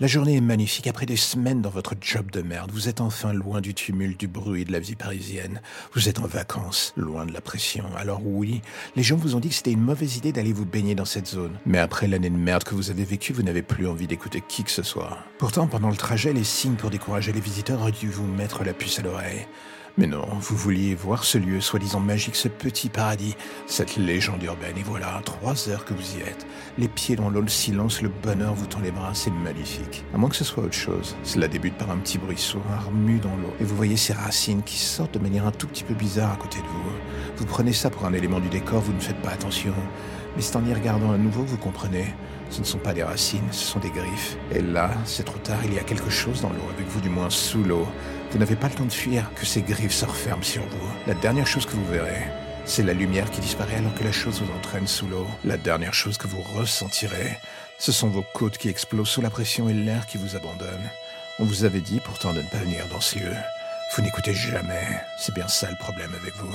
La journée est magnifique. Après des semaines dans votre job de merde, vous êtes enfin loin du tumulte, du bruit de la vie parisienne. Vous êtes en vacances, loin de la pression. Alors oui, les gens vous ont dit que c'était une mauvaise idée d'aller vous baigner dans cette zone. Mais après l'année de merde que vous avez vécue, vous n'avez plus envie d'écouter qui que ce soit. Pourtant, pendant le trajet, les signes pour décourager les visiteurs auraient dû vous mettre la puce à l'oreille. Mais non, vous vouliez voir ce lieu soi-disant magique, ce petit paradis, cette légende urbaine. Et voilà, trois heures que vous y êtes. Les pieds dans l'eau, le silence, le bonheur vous tend les bras, c'est magnifique. À moins que ce soit autre chose. Cela débute par un petit bruisseau, un remue dans l'eau. Et vous voyez ces racines qui sortent de manière un tout petit peu bizarre à côté de vous. Vous prenez ça pour un élément du décor, vous ne faites pas attention. Mais c'est en y regardant à nouveau que vous comprenez. Ce ne sont pas des racines, ce sont des griffes. Et là, c'est trop tard, il y a quelque chose dans l'eau, avec vous du moins sous l'eau. Vous n'avez pas le temps de fuir, que ces griffes se referment sur vous. La dernière chose que vous verrez, c'est la lumière qui disparaît alors que la chose vous entraîne sous l'eau. La dernière chose que vous ressentirez, ce sont vos côtes qui explosent sous la pression et l'air qui vous abandonne. On vous avait dit pourtant de ne pas venir dans ce lieu. Vous n'écoutez jamais. C'est bien ça le problème avec vous.